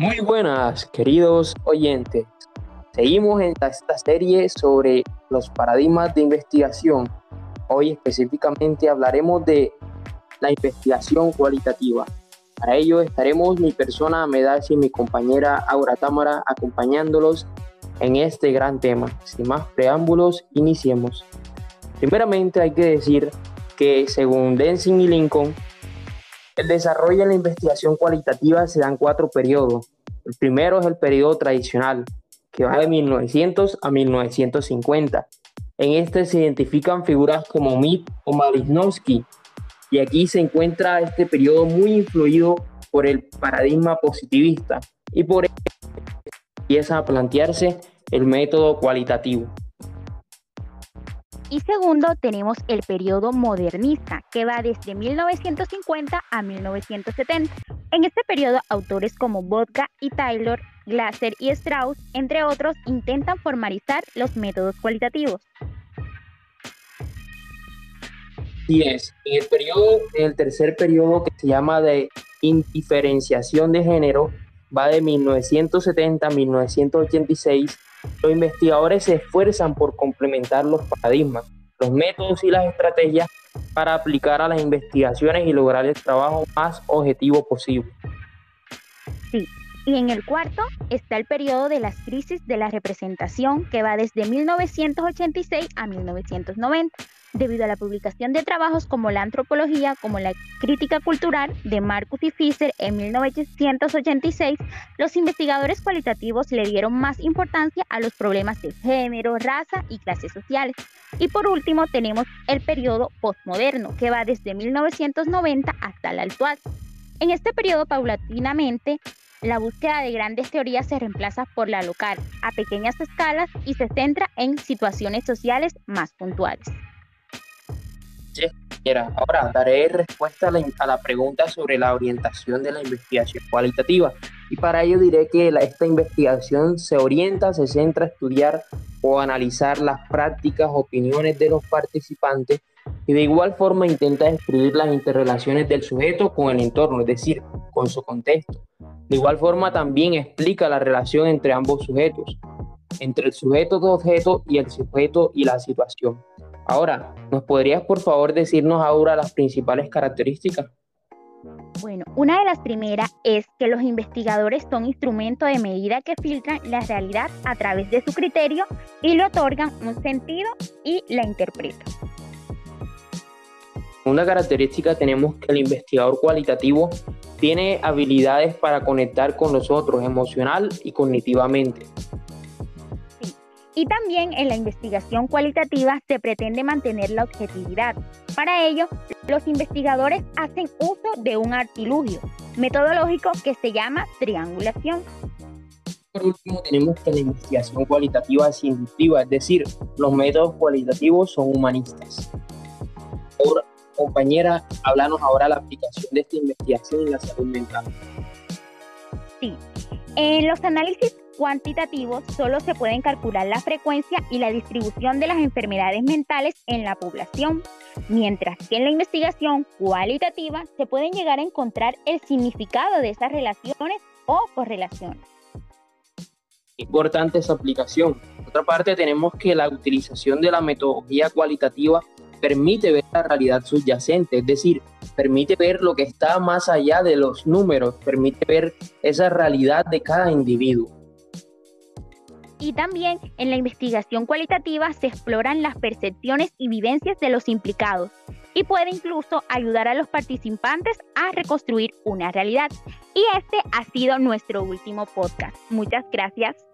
Muy buenas, queridos oyentes. Seguimos en esta serie sobre los paradigmas de investigación. Hoy específicamente hablaremos de la investigación cualitativa. Para ello estaremos mi persona Medachi y mi compañera Aura Támara acompañándolos en este gran tema. Sin más preámbulos, iniciemos. Primeramente hay que decir que según Densing y Lincoln, el desarrollo en la investigación cualitativa se dan cuatro periodos. El primero es el periodo tradicional, que va de 1900 a 1950. En este se identifican figuras como Mitt o Malinowski, y aquí se encuentra este periodo muy influido por el paradigma positivista y por ello empieza a plantearse el método cualitativo. Y segundo, tenemos el periodo modernista, que va desde 1950 a 1970. En este periodo, autores como Vodka y Taylor, Glasser y Strauss, entre otros, intentan formalizar los métodos cualitativos. Sí es, en el periodo, en el tercer periodo que se llama de indiferenciación de género, va de 1970 a 1986 los investigadores se esfuerzan por complementar los paradigmas, los métodos y las estrategias para aplicar a las investigaciones y lograr el trabajo más objetivo posible. Sí, y en el cuarto está el periodo de las crisis de la representación que va desde 1986 a 1990 debido a la publicación de trabajos como la antropología, como la crítica cultural de Marcus y Fischer en 1986, los investigadores cualitativos le dieron más importancia a los problemas de género, raza y clases sociales. Y por último tenemos el periodo postmoderno, que va desde 1990 hasta el actual. En este periodo, paulatinamente, la búsqueda de grandes teorías se reemplaza por la local, a pequeñas escalas y se centra en situaciones sociales más puntuales. Ahora daré respuesta a la, pregunta sobre la orientación de la investigación cualitativa. Y para ello diré que esta investigación se orienta, se centra a estudiar o analizar las prácticas, opiniones de los participantes y de igual forma intenta describir las interrelaciones del sujeto con el entorno, es decir, con su contexto. De igual forma también explica la relación entre ambos sujetos, entre el sujeto de objeto y el sujeto y la situación. Ahora, ¿nos podrías por favor decirnos ahora las principales características? Bueno, una de las primeras es que los investigadores son instrumentos de medida que filtran la realidad a través de su criterio y le otorgan un sentido y la interpretan. Una característica tenemos que el investigador cualitativo tiene habilidades para conectar con los otros emocional y cognitivamente. Y también en la investigación cualitativa se pretende mantener la objetividad. Para ello, los investigadores hacen uso de un artilugio metodológico que se llama triangulación. Por último, tenemos que la investigación cualitativa es inductiva, es decir, los métodos cualitativos son humanistas. Ahora, compañera, háblanos ahora la aplicación de esta investigación en la salud mental. Sí, en los análisis cuantitativos solo se pueden calcular la frecuencia y la distribución de las enfermedades mentales en la población, mientras que en la investigación cualitativa se pueden llegar a encontrar el significado de esas relaciones o correlaciones. Importante esa aplicación. Por otra parte, tenemos que la utilización de la metodología cualitativa permite ver la realidad subyacente, es decir, permite ver lo que está más allá de los números, permite ver esa realidad de cada individuo. Y también en la investigación cualitativa se exploran las percepciones y vivencias de los implicados y puede incluso ayudar a los participantes a reconstruir una realidad. Y este ha sido nuestro último podcast. Muchas gracias.